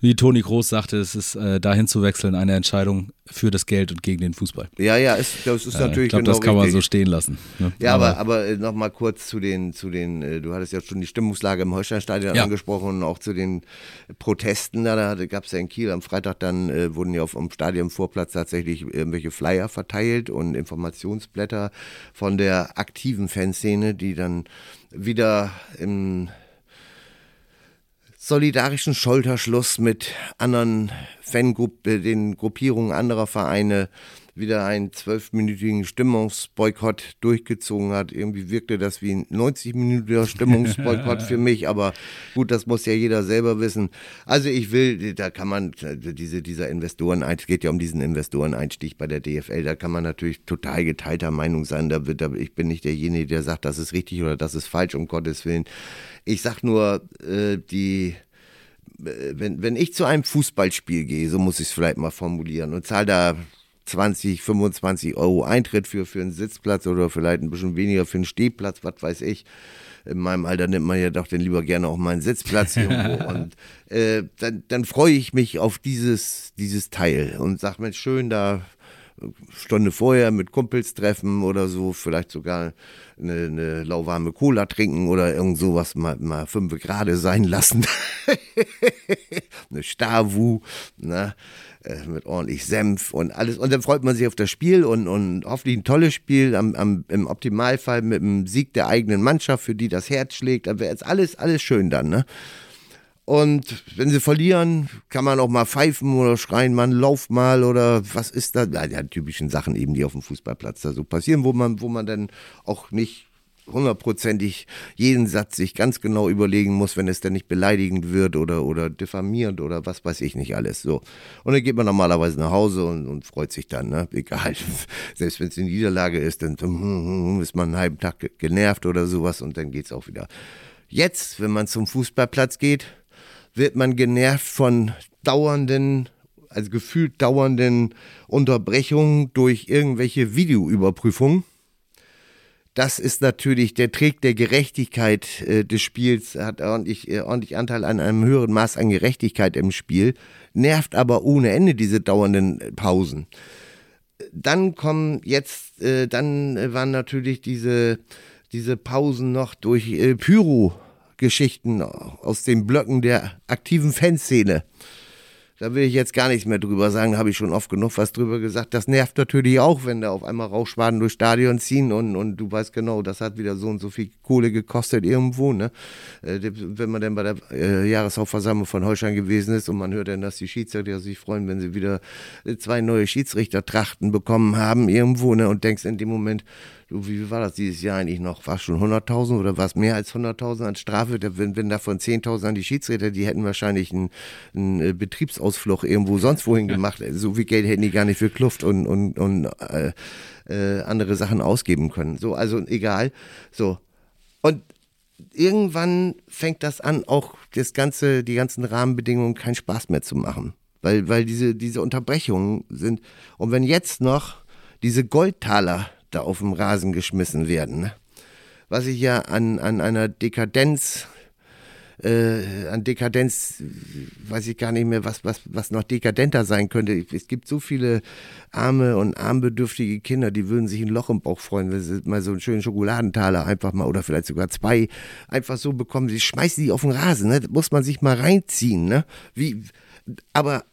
wie Toni Groß sagte, es ist äh, dahin zu wechseln eine Entscheidung für das Geld und gegen den Fußball. Ja, ja, ist, das ist Äh, natürlich ich glaube, genau das kann man richtig. so stehen lassen. Ne? Ja, aber, aber äh, noch mal kurz zu den, zu den, äh, du hattest ja schon die Stimmungslage im Holsteinstadion Ja. angesprochen und auch zu den Protesten. Da, da gab es ja in Kiel am Freitag dann, äh, wurden ja auf dem Stadionvorplatz tatsächlich irgendwelche Flyer verteilt und Informationsblätter von der aktiven Fanszene, die dann wieder im solidarischen Schulterschluss mit anderen Fangruppen, den Gruppierungen anderer Vereine wieder einen zwölfminütigen Stimmungsboykott durchgezogen hat. Irgendwie wirkte das wie ein 90-minütiger [laughs] Stimmungsboykott für mich, aber gut, das muss ja jeder selber wissen. Also ich will, da kann man, diese, dieser Investoren, es geht ja um diesen Investoreneinstieg bei der DFL, da kann man natürlich total geteilter Meinung sein. Da wird, da, ich bin nicht derjenige, der sagt, das ist richtig oder das ist falsch, um Gottes Willen. Ich sag nur, äh, die, äh, wenn, wenn ich zu einem Fußballspiel gehe, so muss ich es vielleicht mal formulieren, und zahle da 20, 25 Euro Eintritt für, für einen Sitzplatz oder vielleicht ein bisschen weniger für einen Stehplatz, was weiß ich. In meinem Alter nimmt man ja doch dann lieber gerne auch mal einen Sitzplatz [laughs] irgendwo. und äh, dann, dann freue ich mich auf dieses, dieses Teil und sag mir schön da Stunde vorher mit Kumpels treffen oder so, vielleicht sogar eine, eine lauwarme Cola trinken oder irgend sowas mal, mal fünf Grade sein lassen. [laughs] eine Stavu, ne? äh, mit ordentlich Senf und alles. Und dann freut man sich auf das Spiel und, und hoffentlich ein tolles Spiel, am, am, im Optimalfall mit dem Sieg der eigenen Mannschaft, für die das Herz schlägt. Dann wäre jetzt alles, alles schön dann, ne? Und wenn sie verlieren, kann man auch mal pfeifen oder schreien, Mann, lauf mal oder was ist da? Ja, die typischen Sachen eben, die auf dem Fußballplatz da so passieren, wo man, wo man dann auch nicht hundertprozentig jeden Satz sich ganz genau überlegen muss, wenn es dann nicht beleidigend wird oder, oder diffamierend oder was weiß ich nicht alles. So. Und dann geht man normalerweise nach Hause und, und freut sich dann, ne? Egal. [laughs] Selbst wenn es eine Niederlage ist, dann hm, ist man einen halben Tag ge- genervt oder sowas und dann geht's auch wieder. Jetzt, wenn man zum Fußballplatz geht, wird man genervt von dauernden, also gefühlt dauernden Unterbrechungen durch irgendwelche Videoüberprüfungen. Das ist natürlich der Trick der Gerechtigkeit äh, des Spiels, hat ordentlich, äh, ordentlich Anteil an einem höheren Maß an Gerechtigkeit im Spiel, nervt aber ohne Ende diese dauernden äh, Pausen. Dann kommen jetzt, äh, dann äh, waren natürlich diese, diese Pausen noch durch äh, Pyro-Geschichten aus den Blöcken der aktiven Fanszene. Da will ich jetzt gar nichts mehr drüber sagen, da habe ich schon oft genug was drüber gesagt. Das nervt natürlich auch, wenn da auf einmal Rauchschwaden durchs Stadion ziehen und, und du weißt genau, das hat wieder so und so viel Kohle gekostet irgendwo. Ne? Äh, Wenn man dann bei der äh, Jahreshauptversammlung von Holstein gewesen ist und man hört dann, dass die Schiedsrichter sich freuen, wenn sie wieder äh, zwei neue Schiedsrichtertrachten bekommen haben irgendwo ne? und denkst in dem Moment, wie war das dieses Jahr eigentlich noch? War es schon 100.000 oder war es mehr als 100.000 an Strafe? Wenn, wenn davon 10.000 an die Schiedsrichter, die hätten wahrscheinlich einen, einen äh, Betriebsausflug irgendwo sonst wohin gemacht. So viel Geld hätten die gar nicht für Kluft und, und, und äh, äh, andere Sachen ausgeben können. So, also egal. So. Und irgendwann fängt das an, auch das ganze, die ganzen Rahmenbedingungen keinen Spaß mehr zu machen. Weil, weil diese, diese Unterbrechungen sind. Und wenn jetzt noch diese Goldtaler da auf dem Rasen geschmissen werden, ne? was ich ja an, an einer Dekadenz, äh, an Dekadenz, weiß ich gar nicht mehr, was, was, was noch dekadenter sein könnte. Es gibt so viele arme und armbedürftige Kinder, die würden sich ein Loch im Bauch freuen, wenn sie mal so einen schönen Schokoladentaler einfach mal oder vielleicht sogar zwei einfach so bekommen. Sie schmeißen die auf den Rasen, ne? Das muss man sich mal reinziehen, ne? Wie, aber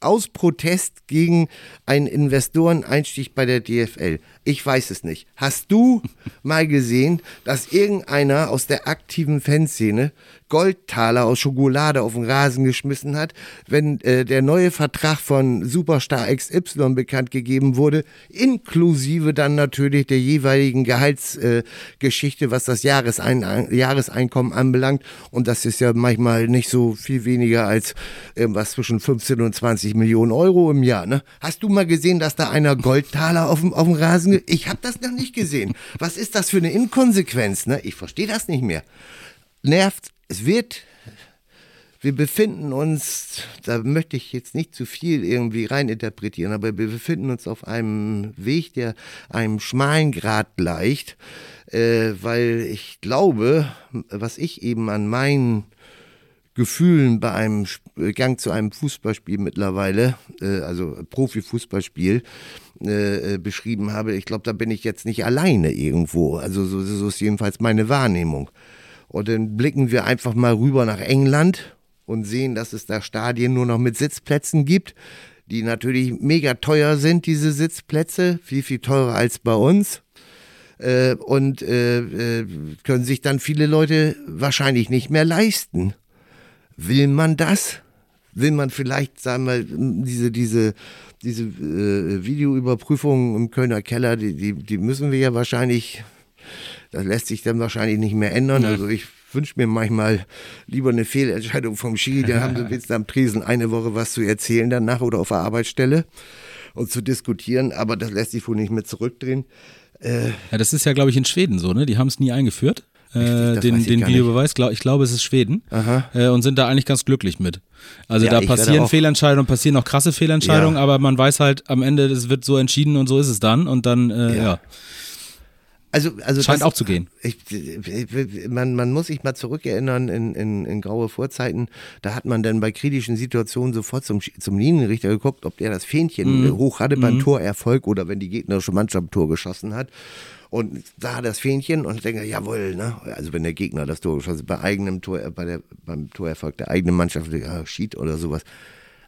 aus Protest gegen einen Investoreneinstieg bei der DFL. Ich weiß es nicht. Hast du [laughs] mal gesehen, dass irgendeiner aus der aktiven Fanszene Goldtaler aus Schokolade auf den Rasen geschmissen hat, wenn äh, der neue Vertrag von Superstar XY bekannt gegeben wurde, inklusive dann natürlich der jeweiligen Gehaltsgeschichte, äh, was das Jahresein Jahreseinkommen anbelangt. Und das ist ja manchmal nicht so viel weniger als irgendwas zwischen 15 25 Millionen Euro im Jahr. Ne? Hast du mal gesehen, dass da einer Goldtaler auf dem, auf dem Rasen... Ich habe das noch nicht gesehen. Was ist das für eine Inkonsequenz? Ne? Ich verstehe das nicht mehr. Nervt, es wird wir befinden uns, da möchte ich jetzt nicht zu viel irgendwie reininterpretieren, aber wir befinden uns auf einem Weg, der einem schmalen Grad gleicht, äh, weil ich glaube, was ich eben an meinen Gefühlen bei einem Gang zu einem Fußballspiel mittlerweile, äh, also Profifußballspiel, äh, beschrieben habe, ich glaube, da bin ich jetzt nicht alleine irgendwo. Also so, so ist jedenfalls meine Wahrnehmung. Und dann blicken wir einfach mal rüber nach England und sehen, dass es da Stadien nur noch mit Sitzplätzen gibt, die natürlich mega teuer sind, diese Sitzplätze, viel, viel teurer als bei uns. Äh, und äh, äh, können sich dann viele Leute wahrscheinlich nicht mehr leisten. Will man das? Will man vielleicht, sagen wir, diese, diese, diese äh, Videoüberprüfungen im Kölner Keller, die, die, die müssen wir ja wahrscheinlich, das lässt sich dann wahrscheinlich nicht mehr ändern. Also ich wünsche mir manchmal lieber eine Fehlentscheidung vom Ski. Da haben sie [laughs] jetzt am Tresen eine Woche was zu erzählen danach oder auf der Arbeitsstelle und zu diskutieren, aber das lässt sich wohl nicht mehr zurückdrehen. Äh, ja, das ist ja, glaube ich, in Schweden so, ne? Die haben es nie eingeführt. Äh, den den Videobeweis, glaub, ich glaube, es ist Schweden äh, und sind da eigentlich ganz glücklich mit. Also ja, da passieren Fehlentscheidungen, passieren auch krasse Fehlentscheidungen, ja. aber man weiß halt am Ende, es wird so entschieden und so ist es dann und dann, äh, ja. ja. Also, also Scheint das, auch zu gehen. Ich, man, man muss sich mal zurückerinnern in, in, in graue Vorzeiten. Da hat man dann bei kritischen Situationen sofort zum, zum Linienrichter geguckt, ob der das Fähnchen mhm. hoch hatte beim mhm. Torerfolg oder wenn die gegnerische Mannschaft Tor geschossen hat. Und sah das Fähnchen und denke, jawohl, ne? Also wenn der Gegner das Tor geschossen bei eigenem Tor, bei der, beim Torerfolg der eigenen Mannschaft, ja, Schied oder sowas.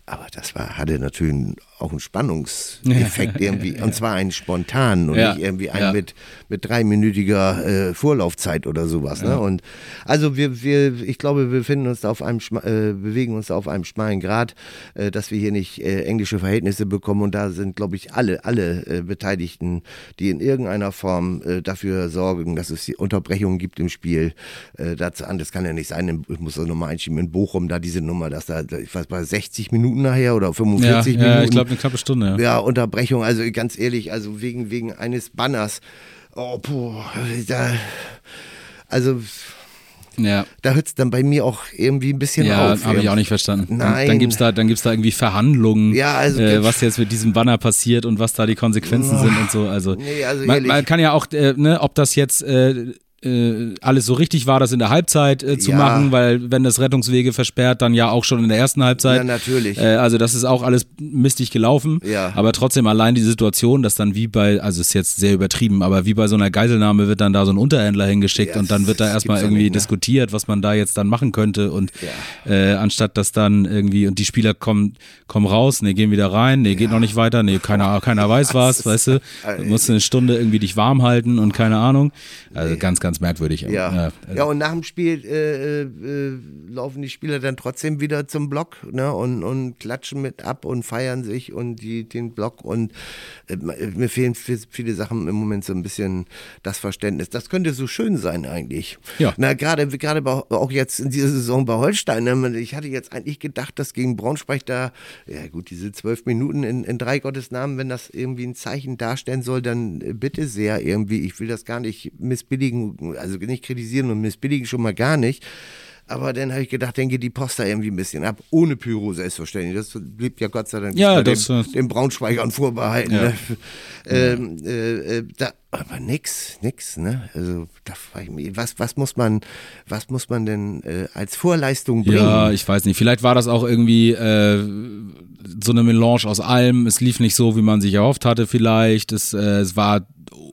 Aber das war, hatte natürlich auch einen Spannungseffekt [laughs] irgendwie. Und zwar einen spontanen und nicht irgendwie einen mit, mit dreiminütiger äh, Vorlaufzeit oder sowas. Ne? Und also wir, wir, ich glaube, wir befinden uns da auf einem, äh, bewegen uns auf einem schmalen Grad, äh, dass wir hier nicht äh, englische Verhältnisse bekommen. Und da sind, glaube ich, alle, alle äh, Beteiligten, die in irgendeiner Form äh, dafür sorgen, dass es die Unterbrechungen gibt im Spiel, dazu an. Das kann ja nicht sein. Ich muss das nochmal einschieben in Bochum, da diese Nummer, dass da, ich weiß, bei 60 Minuten nachher oder 45 ja, Minuten. Ja, ich glaube eine knappe Stunde. Ja. ja, Unterbrechung. Also ganz ehrlich, also wegen, wegen eines Banners. Oh, puh, da, also ja. Da hört es dann bei mir auch irgendwie ein bisschen ja, auf. Ja, habe ich auch nicht verstanden. Nein. Dann gibt es da, da irgendwie Verhandlungen, ja, also, äh, was jetzt mit diesem Banner passiert und was da die Konsequenzen oh, sind und so. Also, nee, also man, man, kann ja auch, äh, ne, ob das jetzt äh, äh, alles so richtig war, das in der Halbzeit äh, zu ja. machen, weil wenn das Rettungswege versperrt, dann ja auch schon in der ersten Halbzeit. Ja, natürlich. Äh, also das ist auch alles mistig gelaufen. Ja. Aber trotzdem allein die Situation, dass dann wie bei, also ist jetzt sehr übertrieben, aber wie bei so einer Geiselnahme wird dann da so ein Unterhändler hingeschickt ja, und dann wird da erstmal irgendwie nicht, ne? diskutiert, was man da jetzt dann machen könnte und äh, anstatt dass dann irgendwie und die Spieler kommen, kommen raus, nee, gehen wieder rein, nee, geht noch nicht weiter, nee, keiner, keiner weiß [laughs] was, weißt du, du musst eine Stunde irgendwie dich warm halten und keine Ahnung. Also ganz, ganz merkwürdig. Ja, ja, ja und nach dem Spiel äh, äh, laufen die Spieler dann trotzdem wieder zum Block ne, und, und klatschen mit ab und feiern sich und die, den Block und äh, mir fehlen viele Sachen im Moment so ein bisschen das Verständnis. Das könnte so schön sein eigentlich. Ja. Na, gerade gerade auch jetzt in dieser Saison bei Holstein. Ne, ich hatte jetzt eigentlich gedacht, dass gegen Braunschweig da, ja gut, diese zwölf Minuten in, in drei Gottes Namen, wenn das irgendwie ein Zeichen darstellen soll, dann bitte sehr irgendwie. Ich will das gar nicht missbilligen, also nicht kritisieren und missbilligen schon mal gar nicht. Aber dann habe ich gedacht, dann geht die Post da irgendwie ein bisschen ab. Ohne Pyro selbstverständlich. Das blieb ja Gott sei Dank ja, das, den, den Braunschweigern vorbehalten. Ja. Ne? Ähm, äh, äh, da, aber nix, nix, ne? Also da frage ich mich, was, was muss man, was muss man denn äh, als Vorleistung bringen? Ja, ich weiß nicht. Vielleicht war das auch irgendwie äh, so eine Melange aus allem. Es lief nicht so, wie man sich erhofft hatte, vielleicht. Es, äh, es war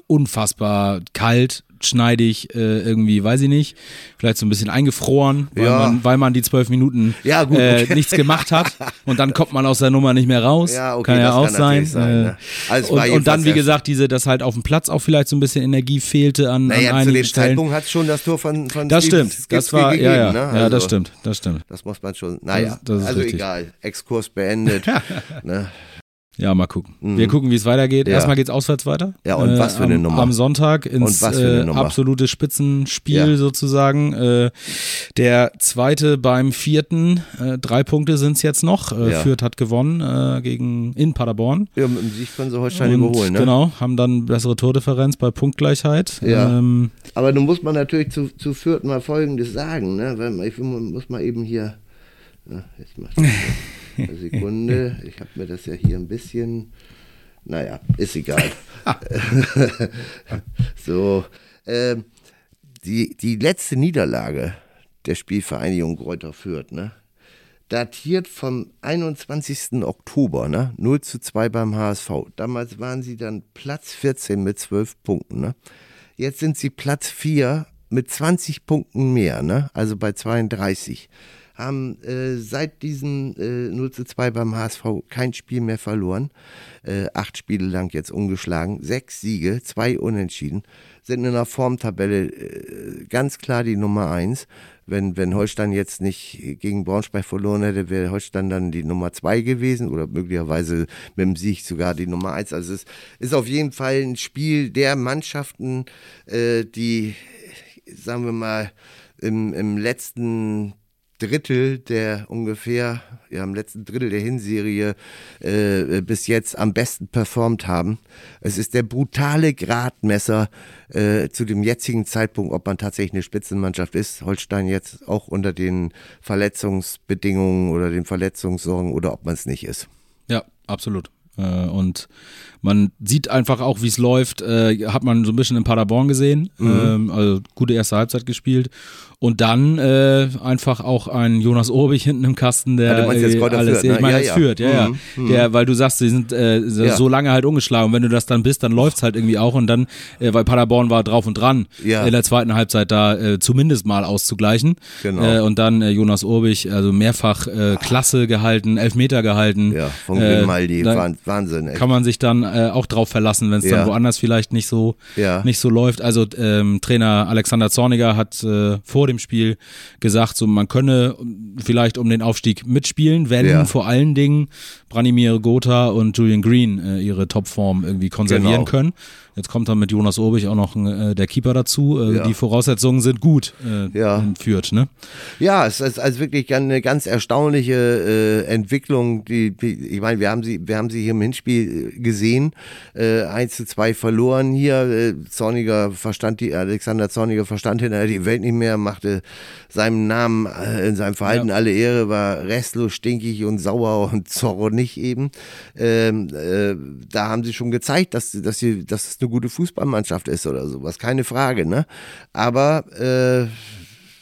unfassbar kalt schneidig, äh, irgendwie, weiß ich nicht, vielleicht so ein bisschen eingefroren, weil, ja. man, weil man die zwölf Minuten ja, gut, äh, nichts gemacht hat [laughs] und dann kommt man aus der Nummer nicht mehr raus. Ja, okay, kann ja auch kann sein. sein ne? Äh, also und, und, dann, wie gesagt, diese, dass halt auf dem Platz auch vielleicht so ein bisschen Energie fehlte an, naja, an einigen zu dem Stellen. Zeitpunkt hat schon das Tor von, von Das Steve stimmt, das war, gegeben, ja, ja, ne? also, ja, das stimmt, das stimmt. Das muss man schon, naja, das, das also richtig. egal, Exkurs beendet. [laughs] ne? Ja, mal gucken. Mhm. Wir gucken, wie es weitergeht. Ja. Erstmal es auswärts weiter. Ja, und äh, was für eine am, Nummer. Am Sonntag ins äh, absolute Spitzenspiel ja. sozusagen. Äh, der zweite beim vierten. Äh, drei Punkte sind es jetzt noch. Äh, ja. Fürth hat gewonnen äh, gegen in Paderborn. Ja, mit dem Sieg können sie Holstein und, überholen. Ne? Genau, haben dann bessere Tordifferenz bei Punktgleich. Ja. Ähm, Aber nun muss man natürlich zu, zu Fürth mal Folgendes sagen. Ne? Weil ich muss mal eben hier. Na, jetzt macht Sekunde. Ich habe mir das ja hier ein bisschen. Naja, ist egal. [laughs] so. Ähm, die, die letzte Niederlage der Spielvereinigung Kräuter Fürth, ne? datiert vom 21. Oktober, ne? 0 zu 2 beim HSV. Damals waren sie dann Platz 14 mit 12 Punkten. Ne? Jetzt sind sie Platz 4 mit 20 Punkten mehr, ne? also bei 32 haben äh, seit diesem äh, 0 zu 2 beim HSV kein Spiel mehr verloren. Äh, acht Spiele lang jetzt ungeschlagen. Sechs Siege, zwei Unentschieden. Sind in der Formtabelle äh, ganz klar die Nummer eins. Wenn, wenn Holstein jetzt nicht gegen Braunschweig verloren hätte, wäre Holstein dann die Nummer zwei gewesen oder möglicherweise mit dem Sieg sogar die Nummer eins. Also es ist auf jeden Fall ein Spiel der Mannschaften, äh, die, sagen wir mal, im, im letzten Drittel der ungefähr, ja, im letzten Drittel der Hinserie äh, bis jetzt am besten performt haben. Es ist der brutale Gradmesser äh, zu dem jetzigen Zeitpunkt, ob man tatsächlich eine Spitzenmannschaft ist. Holstein jetzt auch unter den Verletzungsbedingungen oder den Verletzungssorgen oder ob man es nicht ist. Ja, absolut. Äh, und man sieht einfach auch, wie es läuft. Äh, hat man so ein bisschen in Paderborn gesehen. Mhm. Ähm, also gute erste Halbzeit gespielt. Und dann äh, einfach auch ein Jonas Urbich hinten im Kasten, der ja, jetzt äh, alles, führt, ne? ich meine, ja, ja. führt, ja, mhm. ja. Der, weil du sagst, sie sind äh, so lange halt ungeschlagen. Und wenn du das dann bist, dann läuft's halt irgendwie auch. Und dann, äh, weil Paderborn war drauf und dran, ja. in der zweiten Halbzeit da äh, zumindest mal auszugleichen. Genau. Äh, und dann äh, Jonas Urbich, also mehrfach äh, Klasse gehalten, Elfmeter gehalten. Ja, von Grimaldi, äh, Wahnsinn. Echt. Kann man sich dann äh, auch drauf verlassen, wenn es dann woanders vielleicht nicht so, nicht so läuft. Also ähm, Trainer Alexander Zorniger hat äh, vor dem Spiel gesagt, so man könne vielleicht um den Aufstieg mitspielen, wenn ja. vor allen Dingen Branimir Gotha und Julian Green äh, ihre Topform irgendwie konservieren genau. können. Jetzt kommt dann mit Jonas Obig auch noch äh, der Keeper dazu. Äh, ja. Die Voraussetzungen sind gut äh, ja. führt, ne? Ja, es ist also wirklich eine ganz erstaunliche äh, Entwicklung. Die, die, ich meine, wir haben sie, wir haben sie hier im Hinspiel äh, gesehen. Äh, 1 zu 2 verloren hier. Äh, Zorniger verstand die, Alexander Zorniger verstand hinterher die Welt nicht mehr, machte seinem Namen äh, in seinem Verhalten ja. alle Ehre, war restlos stinkig und sauer und [laughs] zornig eben. Ähm, äh, da haben sie schon gezeigt, dass, dass, sie, dass es eine gute Fußballmannschaft ist oder sowas, keine Frage, ne? Aber äh,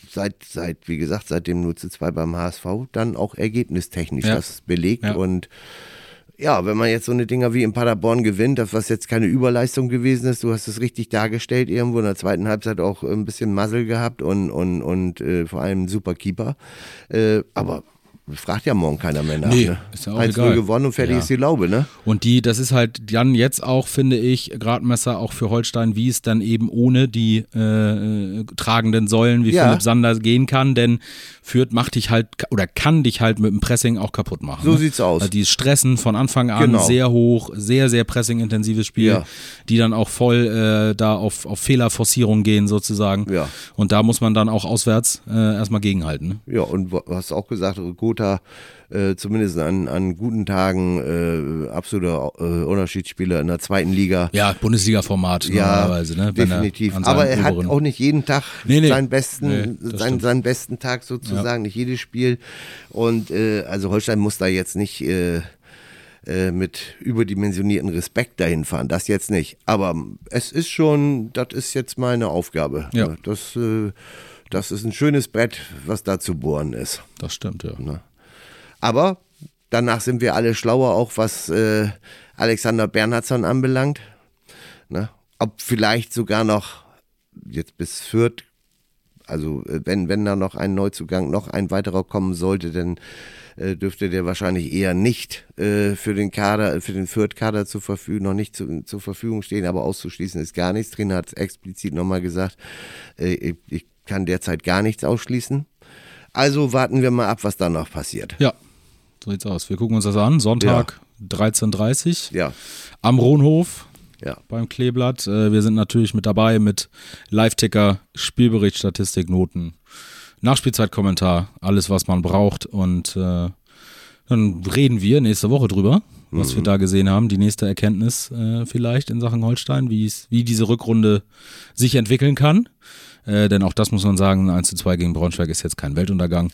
seit, seit, wie gesagt, seit dem 0 zu 2 beim HSV dann auch ergebnistechnisch ja. das belegt ja. und ja, wenn man jetzt so eine Dinger wie in Paderborn gewinnt, das was jetzt keine Überleistung gewesen ist, du hast es richtig dargestellt, irgendwo in der zweiten Halbzeit auch ein bisschen Muzzle gehabt und, und, und äh, vor allem super Keeper. Äh, aber fragt ja morgen keiner mehr nach. Nee, ne? ist ja auch 1 egal. gewonnen und fertig ja. ist die Laube, ne? Und die, das ist halt dann jetzt auch, finde ich, Gradmesser auch für Holstein, wie es dann eben ohne die äh, tragenden Säulen wie ja. Philipp Sander gehen kann, denn Fürth macht dich halt oder kann dich halt mit dem Pressing auch kaputt machen. So ne? sieht's aus. Also die Stressen von Anfang an genau. sehr hoch, sehr, sehr pressing-intensives Spiel, ja. die dann auch voll äh, da auf, auf Fehlerforcierung gehen sozusagen. Ja. Und da muss man dann auch auswärts äh, erstmal gegenhalten. Ne? Ja, und du hast auch gesagt, gut, Lothar äh, zumindest an, an guten Tagen äh, absoluter äh, Unterschiedsspieler in der zweiten Liga. Ja, Bundesliga-Format ja, normalerweise. Ne? definitiv. Aber er hat auch nicht jeden Tag nee, nee. seinen besten, nee, seinen, seinen, besten Tag sozusagen, ja. nicht jedes Spiel. Und äh, also Holstein muss da jetzt nicht äh, äh, mit überdimensionierten Respekt dahin fahren. Das jetzt nicht. Aber es ist schon, das ist jetzt meine Aufgabe. Ja. Das äh, das ist ein schönes Brett, was da zu bohren ist. Das stimmt, ja. Ne? Aber danach sind wir alle schlauer, auch was äh, Alexander Bernhardsson anbelangt. Ne? Ob vielleicht sogar noch jetzt bis Fürth, also äh, wenn, wenn da noch ein Neuzugang, noch ein weiterer kommen sollte, dann äh, dürfte der wahrscheinlich eher nicht äh, für den Kader, für den Fürth-Kader zur Verfügung, noch nicht zu, zur Verfügung stehen, aber auszuschließen ist gar nichts. Trainer hat es explizit nochmal gesagt. Äh, ich, kann derzeit gar nichts ausschließen. Also warten wir mal ab, was da noch passiert. Ja, so sieht's aus. Wir gucken uns das an. Sonntag, 13.30 Ja. am Rohnhof Ja. beim Kleeblatt. Äh, wir sind natürlich mit dabei mit Live-Ticker, Spielbericht, Statistik, Noten, Nachspielzeitkommentar, alles, was man braucht. Und äh, dann reden wir nächste Woche drüber, was wir da gesehen haben. Die nächste Erkenntnis äh, vielleicht in Sachen Holstein, wie es- wie diese Rückrunde sich entwickeln kann. Äh, denn auch das muss man sagen, 1 zu 2 gegen Braunschweig ist jetzt kein Weltuntergang.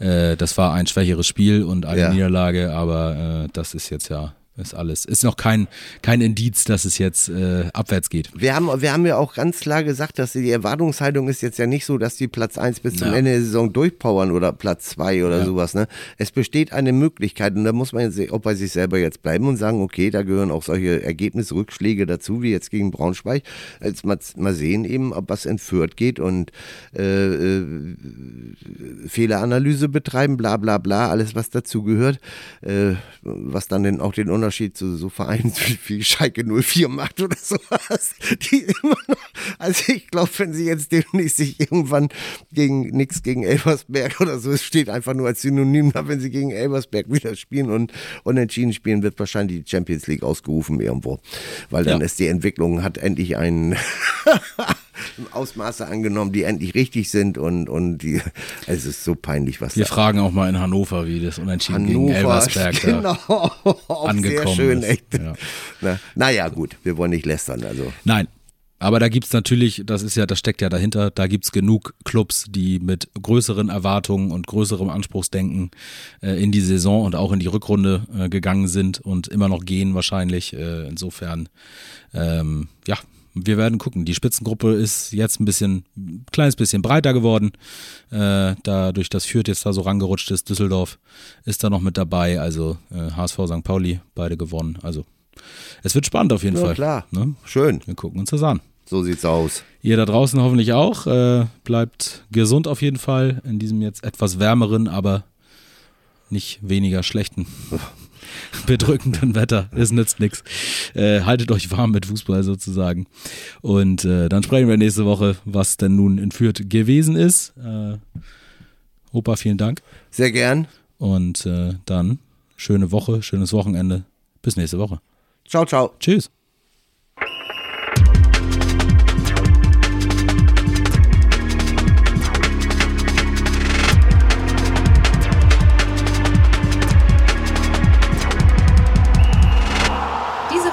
Äh, das war ein schwächeres Spiel und eine Ja. Niederlage, aber äh, das ist jetzt ja, ist alles. Ist noch kein, kein Indiz, dass es jetzt äh, abwärts geht. Wir haben, wir haben ja auch ganz klar gesagt, dass die Erwartungshaltung ist jetzt ja nicht so, dass die Platz 1 bis zum Ja. Ende der Saison durchpowern oder Platz 2 oder sowas. Ne? Es besteht eine Möglichkeit und da muss man jetzt auch bei sich selber jetzt bleiben und sagen, okay, da gehören auch solche Ergebnisrückschläge dazu, wie jetzt gegen Braunschweig. Jetzt mal, mal sehen eben, ob was in Fürth geht und äh, äh, Fehleranalyse betreiben, bla bla bla, alles was dazugehört, äh, was dann den, auch den Unterschied zu so Vereinen [laughs] wie Schalke 04 macht oder sowas, die immer noch, also ich glaube, wenn sie jetzt demnächst sich irgendwann gegen nichts gegen Elversberg oder so, es steht einfach nur als Synonym da, wenn sie gegen Elversberg wieder spielen und unentschieden spielen, wird wahrscheinlich die Champions League ausgerufen irgendwo, weil dann Ja. ist die Entwicklung, hat endlich einen [laughs] [laughs] Ausmaße angenommen, die endlich richtig sind und, und die, [laughs] es ist so peinlich, was Wir fragen auch mal in Hannover, wie das Unentschieden gegen Elversberg [laughs] genau, angekommen sehr schön, ist. echt. Ja. Na, naja, gut, wir wollen nicht lästern, also. Nein. Aber da gibt's natürlich, das ist ja, das steckt ja dahinter, da gibt's genug Clubs, die mit größeren Erwartungen und größerem Anspruchsdenken äh, in die Saison und auch in die Rückrunde äh, gegangen sind und immer noch gehen wahrscheinlich. Äh, insofern, ähm, ja, wir werden gucken. Die Spitzengruppe ist jetzt ein bisschen, ein kleines bisschen breiter geworden. Äh, dadurch, dass Fürth jetzt da so rangerutscht ist, Düsseldorf ist da noch mit dabei. Also äh, HSV, St. Pauli, beide gewonnen. Also es wird spannend auf jeden Ja, Fall. klar. Ne? Schön, Wir gucken uns das an. so sieht's aus. Ihr da draußen hoffentlich auch. Äh, bleibt gesund auf jeden Fall in diesem jetzt etwas wärmeren, aber nicht weniger schlechten, [laughs] [laughs] bedrückenden Wetter. Es nützt nichts. Äh, haltet euch warm mit Fußball sozusagen. Und äh, dann sprechen wir nächste Woche, was denn nun in Fürth gewesen ist. Äh, Opa, vielen Dank. Sehr gern. Und äh, dann schöne Woche, schönes Wochenende. Bis nächste Woche. Ciao, ciao. Tschüss.